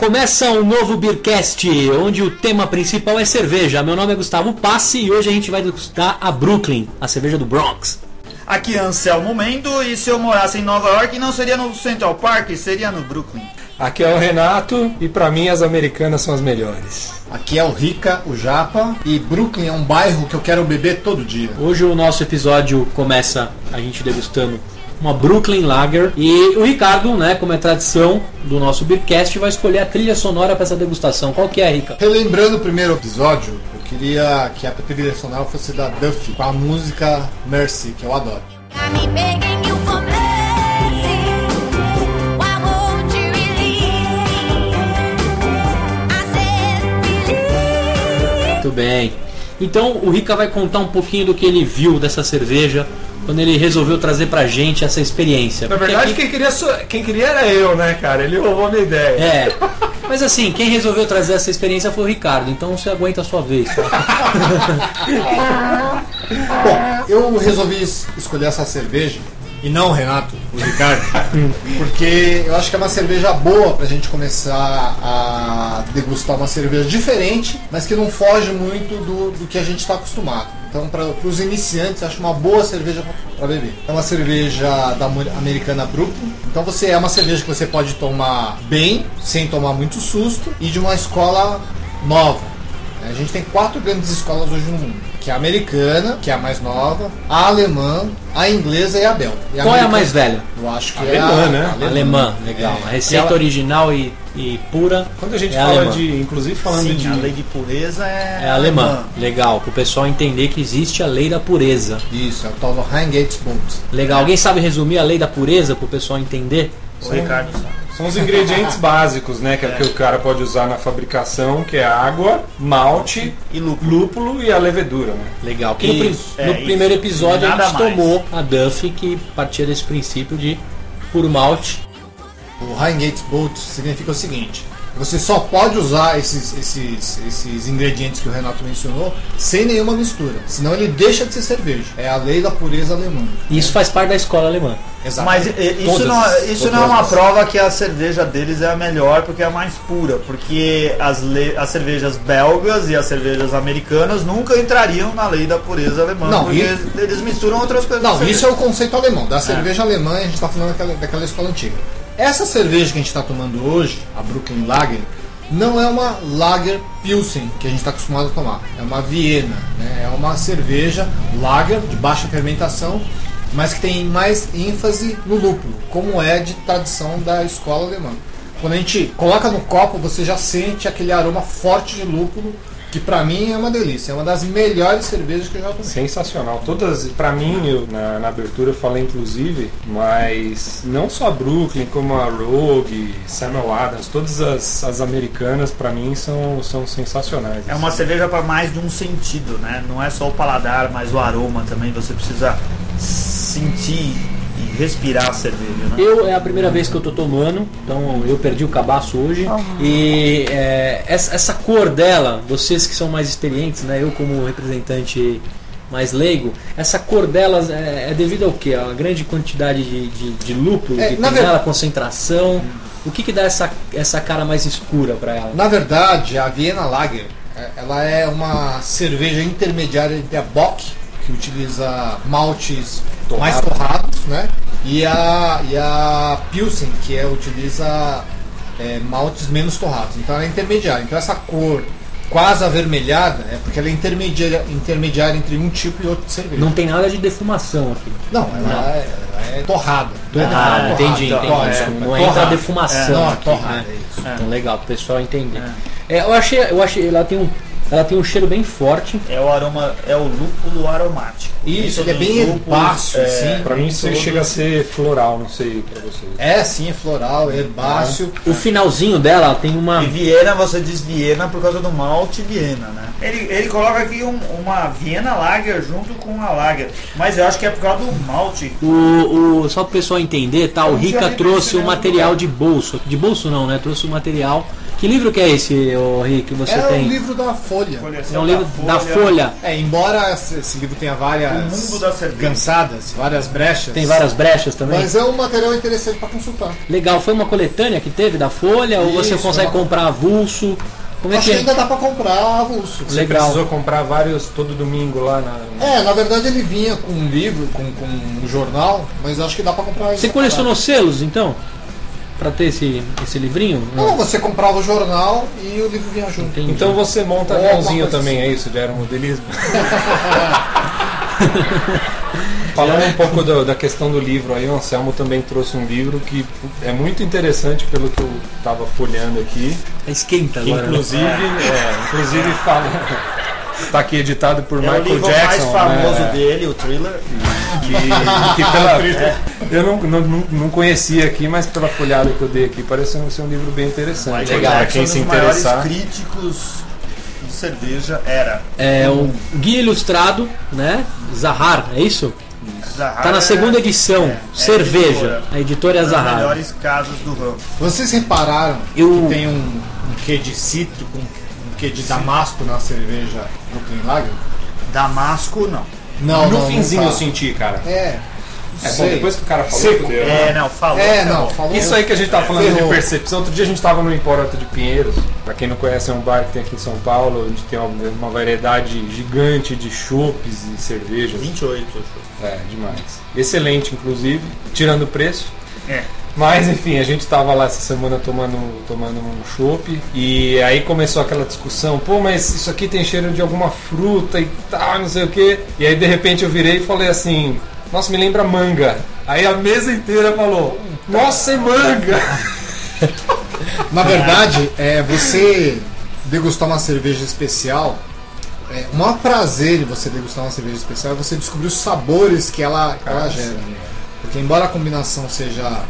Começa um novo Beercast, onde o tema principal é cerveja. Meu nome é Gustavo Passi e hoje a gente vai degustar a Brooklyn, a cerveja do Bronx. Aqui é Anselmo Mendo e se eu morasse em Nova York não seria no Central Park, seria no Brooklyn. Aqui é o Renato e pra mim as americanas são as melhores. Aqui é o Rica, o Japa, e Brooklyn é um bairro que eu quero beber todo dia. Hoje o nosso episódio começa a gente degustando uma Brooklyn Lager e o Ricardo, né, como é tradição do nosso Beercast, vai escolher a trilha sonora para essa degustação. Qual que é, Rica? Relembrando o primeiro episódio, eu queria que a trilha sonora fosse da Duffy, com a música Mercy, que eu adoro. Muito bem. Então o Rica vai contar um pouquinho do que ele viu dessa cerveja quando ele resolveu trazer pra gente essa experiência. Na Porque verdade, aqui- quem queria, quem queria era eu, né, cara? Ele roubou a minha ideia. É. Mas assim, quem resolveu trazer essa experiência foi o Ricardo, então você aguenta a sua vez. Bom, eu resolvi es- escolher essa cerveja, e não o Renato, o Ricardo, porque eu acho que é uma cerveja boa pra gente começar a degustar uma cerveja diferente, mas que não foge muito do, do que a gente está acostumado. Então, para os iniciantes, acho uma boa cerveja para beber. É uma cerveja da americana Brooklyn. Então, você é uma cerveja que você pode tomar bem, sem tomar muito susto, e de uma escola nova. A gente tem quatro grandes escolas hoje no mundo. Que é a americana, que é a mais nova, a alemã, a inglesa e a belga. E Qual é a americana- mais velha? Eu acho que Alemã, é a né? Alemã, legal. É. A receita ela- original e, e pura. Quando a gente é fala alemã. de, inclusive falando Sim, de a lei de pureza é, É alemã. Legal, pro pessoal entender que existe a lei da pureza. Isso, é o tal do Rheingeitsbund. Legal. Alguém sabe resumir a lei da pureza pro pessoal entender? O Ricardo sabe. São os ingredientes básicos, né? Que é o que o cara pode usar na fabricação, que é água, malte, E lúpulo. lúpulo e a levedura, né? Legal. Que no, prim- Isso, é no isso. primeiro episódio a gente mais. tomou a Duff, que partia desse princípio de puro malte. O Rheingeitsbund significa o seguinte: você só pode usar esses, esses, esses ingredientes que o Renato mencionou sem nenhuma mistura. Senão ele deixa de ser cerveja. É a lei da pureza alemã. E isso faz parte da escola alemã. Exato. Mas isso, Todas, não, isso não é uma prova que a cerveja deles é a melhor porque é a mais pura. Porque as, le- as cervejas belgas e as cervejas americanas nunca entrariam na lei da pureza alemã. Não, porque e- eles misturam outras coisas. Não, na isso é o conceito alemão. Da cerveja alemã, a gente está falando daquela, daquela escola antiga. Essa cerveja que a gente está tomando hoje, a Brooklyn Lager, não é uma Lager Pilsen que a gente está acostumado a tomar. É uma Viena. Né? É uma cerveja Lager de baixa fermentação, mas que tem mais ênfase no lúpulo, como é de tradição da escola alemã. Quando a gente coloca no copo, você já sente aquele aroma forte de lúpulo, que pra mim é uma delícia. É uma das melhores cervejas que eu já tomei. Sensacional. Todas, pra mim, eu, na, na abertura eu falei inclusive, mas não só a Brooklyn, como a Rogue, Samuel Adams, todas as, as americanas pra mim são, são sensacionais. É uma cerveja para mais de um sentido, né? Não é só o paladar, mas o aroma também. Você precisa sentir e respirar a cerveja, né? Eu é a primeira vez que eu tô tomando, então eu perdi o cabaço hoje. E é, essa, essa cor dela, vocês que são mais experientes, né? Eu como representante mais leigo, essa cor delas é, é devido ao que? A grande quantidade de, de, de lúpulo É, que na tem nela, concentração. O que, que dá essa, essa cara mais escura para ela? Na verdade, a Vienna Lager, é, ela é uma cerveja intermediária entre a Bock, que utiliza maltes mais torrados, né? E a, e a Pilsen, que é, utiliza é, maltes menos torrados. Então ela é intermediária. Então essa cor quase avermelhada é porque ela é intermediária, intermediária entre um tipo e outro de cerveja. Não tem nada de defumação aqui. Não, ela, É, ela é torrada. Não é Ah, torrada, entendi, torrada, entendi. torrada, Desculpa, é, não entra torrada. defumação. Não, é aqui, torrada, né? é. Então legal, pro pessoal entender. É, eu achei, eu achei, ela tem um, ela tem um cheiro bem forte. É o aroma, é o lúpulo aromático. Isso, ele é bem herbáceo, é, assim. Pra mim isso chega a ser floral, não sei pra vocês. É, sim, é floral, é herbáceo. O finalzinho dela tem uma. E Viena, você diz Viena por causa do malte Viena, né? Ele, ele coloca aqui um- uma Viena Lager junto com a Lager. Mas eu acho que é por causa do malte. O, o, só para o pessoal entender, tá? O Rica trouxe o em material de bolso. De bolso não, né? Trouxe o material. Que livro que é esse, o Rick, que você É tem? um livro da Folha. É um livro da Folha. É, embora esse livro tenha várias da gansadas, várias brechas. Tem várias brechas também? Mas é um material interessante para consultar. Legal, foi uma coletânea que teve da Folha ou você Isso, consegue uma- comprar avulso? Como é Acho que que é? ainda dá para comprar avulso. Você Legal. precisou comprar vários todo domingo lá na. É, na verdade ele vinha com um livro, com, com um jornal, mas acho que dá para comprar Você colecionou selos então? Pra ter esse, esse livrinho? Não, você comprava o jornal e o livro vinha junto. Entendi. Então você monta Ou aviãozinho também, assim. é isso? De aeromodelismo? Falando um pouco do- da questão do livro aí, o Anselmo também trouxe um livro que é muito interessante pelo que eu estava folheando aqui. esquenta Que agora. né? inclusive, é, inclusive fala. Está aqui editado por É o Michael livro Jackson. mais famoso né? dele, o thriller. que, que pela, eu não, não, não- conhecia aqui, mas pela folhada que eu dei aqui, parece um- ser um livro bem interessante. Michael Para Jackson, quem se interessar. críticos de cerveja era. É o Guia Ilustrado, né? Zahar, é isso? Zahar Tá na é- segunda edição, é, é Cerveja. editora. A editora é Uma das Zahar. melhores casas do ramo. Vocês repararam Eu- que tem um, um quê de cítrico, um quê de damasco na cerveja Brooklyn Lager? Damasco, não. Não, no não, finzinho não eu senti, cara. É. É, bom, depois que o cara falou, Seco. fudeu, É, né? não, falou. É, não, falou. Isso aí que a gente tava falando Ferrou. de percepção. Outro dia a gente tava no Empório de Pinheiros. Pra quem não conhece, é um bar que tem aqui em São Paulo, onde tem uma, uma variedade gigante de chopes e cervejas. 28. É, demais. Excelente, inclusive, tirando o preço. É. Mas enfim, a gente tava lá essa semana tomando, tomando um chopp e aí começou aquela discussão, pô, mas isso aqui tem cheiro de alguma fruta e tal, não sei o que. E aí de repente eu virei e falei assim, nossa, me lembra manga. Aí a mesa inteira falou, nossa, é manga! Na verdade, é, você degustar uma cerveja especial, é, o maior prazer de você degustar uma cerveja especial é você descobrir os sabores que ela, que ela gera. Porque embora a combinação seja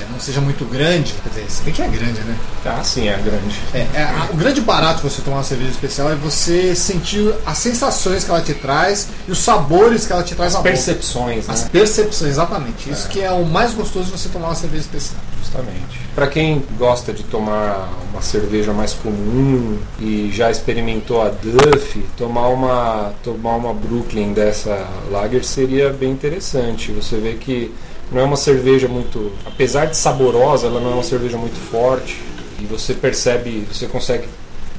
é, não seja muito grande, quer dizer, se bem que é grande, né? Ah, sim, é grande. É, é, a- o grande barato de você tomar uma cerveja especial é você sentir as sensações que ela te traz e os sabores que ela te traz As na boca. percepções, né? As percepções, exatamente. Isso que é o mais gostoso de você tomar uma cerveja especial. Justamente. Para quem gosta de tomar uma cerveja mais comum e já experimentou a Duff, tomar uma tomar uma Brooklyn dessa Lager seria bem interessante. Você vê que não é uma cerveja muito, apesar de saborosa, ela não é uma cerveja muito forte. E você percebe, você consegue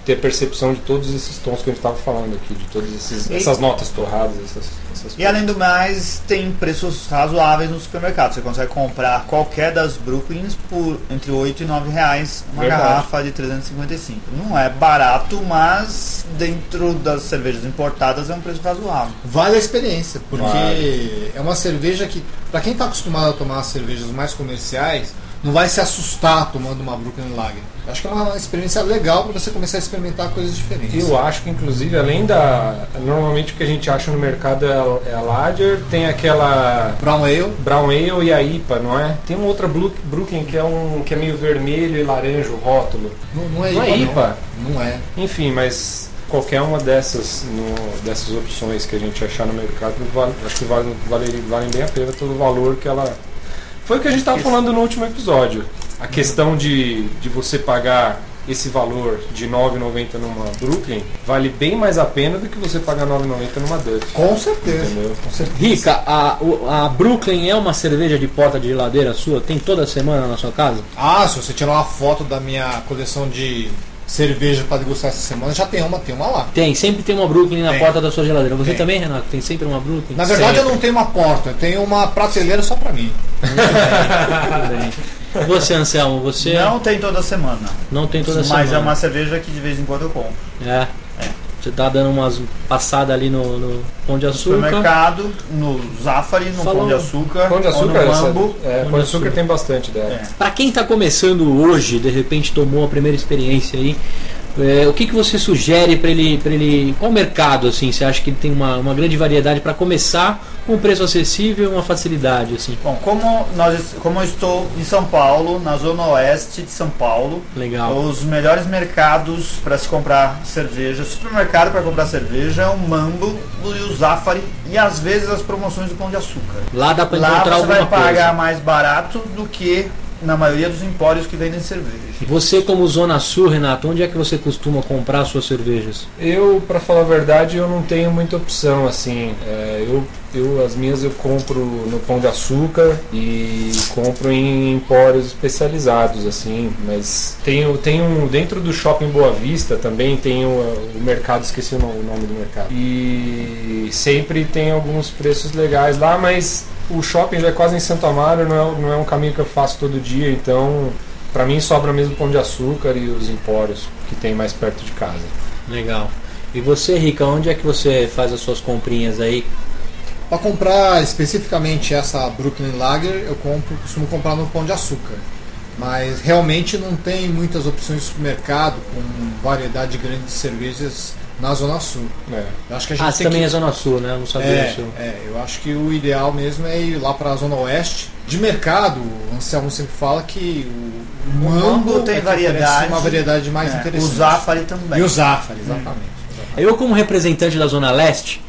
ter percepção de todos esses tons que a gente estava falando aqui, de todas essas notas torradas, essas, essas E além do mais, tem preços razoáveis no supermercado. Você consegue comprar qualquer das Brooklyns por entre 8 e 9 reais uma Verdade. garrafa de 355. Não é barato, mas dentro das cervejas importadas é um preço razoável. Vale a experiência, porque Vale. é uma cerveja que, pra quem tá acostumado a tomar cervejas mais comerciais, não vai se assustar tomando uma Brooklyn Lager. Acho que é uma experiência legal para você começar a experimentar coisas diferentes. Eu acho que, inclusive, além da. Normalmente o que a gente acha no mercado é a, é Lager, tem aquela Brown Ale, Brown Ale e a IPA, não é? Tem uma outra Brooklyn que é, um, que é meio vermelho e laranja o rótulo. não, não é Não é IPA. IPA? Não, não é. Enfim, mas qualquer uma dessas, no- dessas opções que a gente achar no mercado, vale- acho que vale, vale, valem bem a pena pelo valor que ela. Foi o que a gente estava falando no último episódio. A questão de, de você pagar esse valor de R$ 9,90 numa Brooklyn vale bem mais a pena do que você pagar R$ 9,90 numa Duff. Com certeza. Entendeu? Com certeza. Rica, a, a Brooklyn é uma cerveja de porta de geladeira sua? Tem toda semana na sua casa? Ah, se você tirar uma foto da minha coleção de cerveja para degustar essa semana, já tem uma, tem uma lá. Tem, sempre tem uma Brooklyn na Tem. porta da sua geladeira. Você Tem. também, Renato? Tem sempre uma Brooklyn? Na verdade, Sempre. eu não tenho uma porta, eu tenho uma prateleira só para mim. Bem. Você, Anselmo, você Não tem toda semana, não tem toda mas semana. é uma cerveja que de vez em quando eu compro. É. Você tá dando umas passadas ali no, no Pão de No Açúcar. supermercado, no Zafari, no Falou. Pão de Açúcar, Pão de ou açúcar, no Mambo. é, pão de açúcar tem bastante dela. É. Pra quem tá começando hoje, de repente tomou a primeira experiência aí, é, o que, que você sugere para ele, para ele. Qual mercado assim? Você acha que ele tem uma, uma grande variedade para começar com um preço acessível e uma facilidade assim? Bom, como, nós, como eu estou em São Paulo, na zona oeste de São Paulo, Legal. os melhores mercados para se comprar cerveja, supermercado para comprar cerveja é o Mambo e o Zafari e às vezes as promoções do Pão de Açúcar. Lá dá para Lá encontrar você vai pagar coisa. mais barato do que na maioria dos empórios que vendem cerveja. Você, como Zona Sul, Renato, onde é que você costuma comprar suas cervejas? Eu, pra falar a verdade, eu não tenho muita opção, assim. É, eu, eu, as minhas eu compro no Pão de Açúcar e compro em empórios especializados, assim. Mas tenho, tenho dentro do Shopping Boa Vista também tem o, o mercado, esqueci o nome, o nome do mercado. E sempre tem alguns preços legais lá, mas o shopping já é quase em Santo Amaro, não é, não é um caminho que eu faço todo dia, então pra mim sobra mesmo Pão de Açúcar e os empórios que tem mais perto de casa. Legal. E você, Rica, onde é que você faz as suas comprinhas aí? Para comprar especificamente essa Brooklyn Lager, eu compro, costumo comprar no Pão de Açúcar. Mas realmente não tem muitas opções de supermercado com variedade grande de cervejas na Zona Sul. É. Eu acho que a gente Ah, você tem também que... é Zona Sul, né? Eu não sabia É, disso. é, eu acho que o ideal mesmo é ir lá para a Zona Oeste. De mercado, o Anselmo sempre fala que o, o Mambo Mambo tem é variedade. uma variedade mais É, interessante. O Zafari também. E o Zafari, exatamente. Eu, como representante da Zona Leste,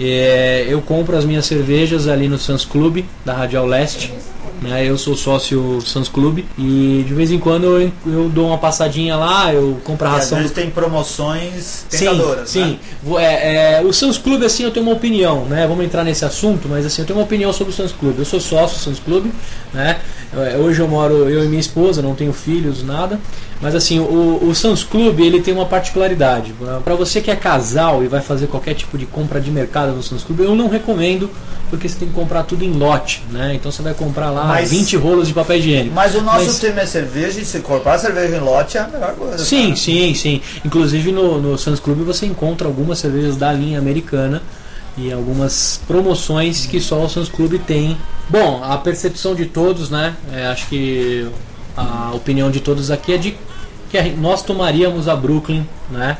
eh, eu compro as minhas cervejas ali no Sans Club, da Radial Leste. Né? Eu sou sócio Sans Club e de vez em quando eu, eu dou uma passadinha lá, eu compro a E às ração. vezes tem promoções Sim, tentadoras. sim. né? Vo- É, é, o Sans Club, assim, eu tenho uma opinião, né? Vamos entrar nesse assunto, mas assim, eu tenho uma opinião sobre o Sans Club. Eu sou sócio do Sans Club, né? É, Hoje eu moro, eu e minha esposa, não tenho filhos, nada. Mas assim, o, o Sans Club, ele tem uma particularidade. Para você que é casal e vai fazer qualquer tipo de compra de mercado no Sans Club, eu não recomendo, porque você tem que comprar tudo em lote, né? Então você vai comprar lá Mas- 20 rolos de papel higiênico. Mas o nosso Mas- tema é cerveja e se comprar cerveja em lote é a melhor coisa. Sim, cara. sim, sim. Inclusive no, no Suns Club você encontra algumas cervejas da linha americana e algumas promoções que só o Suns Club tem. Bom, a percepção de todos, né? é, acho que a opinião de todos aqui é de que nós tomaríamos a Brooklyn, né?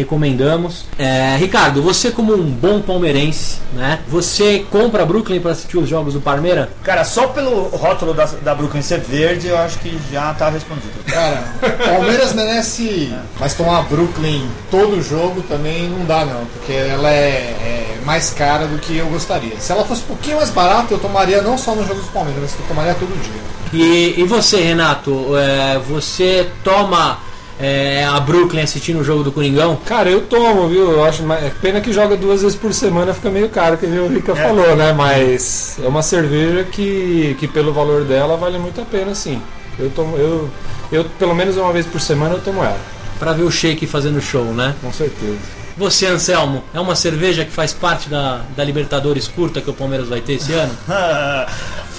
Recomendamos. É, Ricardo, você como um bom palmeirense, né? Você compra Brooklyn para assistir os jogos do Parmeira? Cara, só pelo rótulo da, da Brooklyn ser verde, eu acho que já tá respondido. Cara, Palmeiras merece, mas tomar Brooklyn todo jogo também não dá não, porque ela é, é mais cara do que eu gostaria. Se ela fosse um pouquinho mais barata, eu tomaria não só nos jogos do Palmeiras, mas eu tomaria todo dia. E, e você, Renato, é, você toma é, a Brooklyn assistindo o jogo do Coringão? Cara, eu tomo, viu? Eu acho, mas é pena que joga duas vezes por semana fica meio caro, que o Rica falou, né? Mas é uma cerveja que, que pelo valor dela vale muito a pena, sim. Eu tomo, eu, eu pelo menos uma vez por semana eu tomo ela, Pra ver o Shake fazendo show, né? com certeza. Você, Anselmo, é uma cerveja que faz parte da, da Libertadores curta que o Palmeiras vai ter esse ano?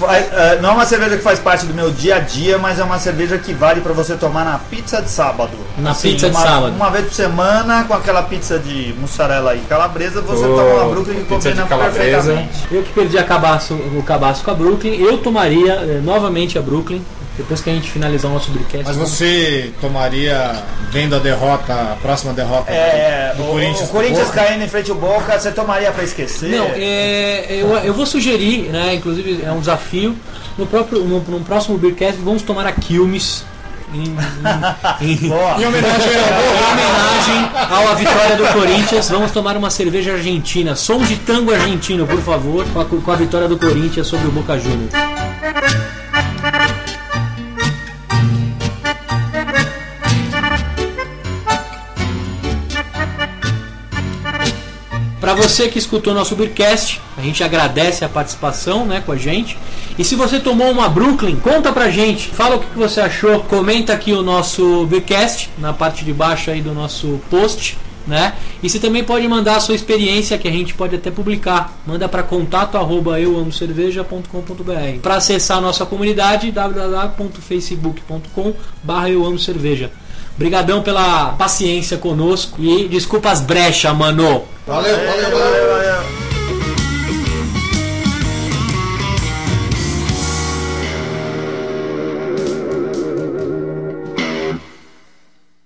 Faz- eh, não é uma cerveja que faz parte do meu dia a dia, mas é uma cerveja que vale pra você tomar na pizza de sábado. Na pizza de uma, sábado. Uma vez por semana, com aquela pizza de mussarela e calabresa, você Oh, toma uma Brooklyn que pizza de combina perfeitamente. Eu que perdi a cabaço, o cabaço com a Brooklyn, eu tomaria é, novamente a Brooklyn, depois que a gente finalizar o nosso broadcast. Mas você tomaria, vendo a derrota, a próxima derrota É, do o, Corinthians, o Corinthians caindo em frente ao Boca, você tomaria pra esquecer? Não, é, eu, eu vou sugerir, né, inclusive é um desafio, no, próprio, no, no próximo Beercast vamos tomar a Quilmes em, em, em-. Em homenagem em homenagem à vitória do Corinthians, vamos tomar uma cerveja argentina, som de tango argentino, por favor, com a, com a vitória do Corinthians sobre o Boca Juniors. Para você que escutou nosso Beercast, a gente agradece a participação né, com a gente. E se você tomou uma Brooklyn, conta pra gente, fala o que você achou, comenta aqui o nosso Beercast, na parte de baixo aí do nosso post. Né? E você também pode mandar a sua experiência que a gente pode até publicar. Manda para contato arroba euamocerveja.com.br. Para acessar a nossa comunidade www.facebook.com barra eu amo cerveja. Obrigadão pela paciência conosco e desculpa as brechas, mano. Valeu, valeu, valeu.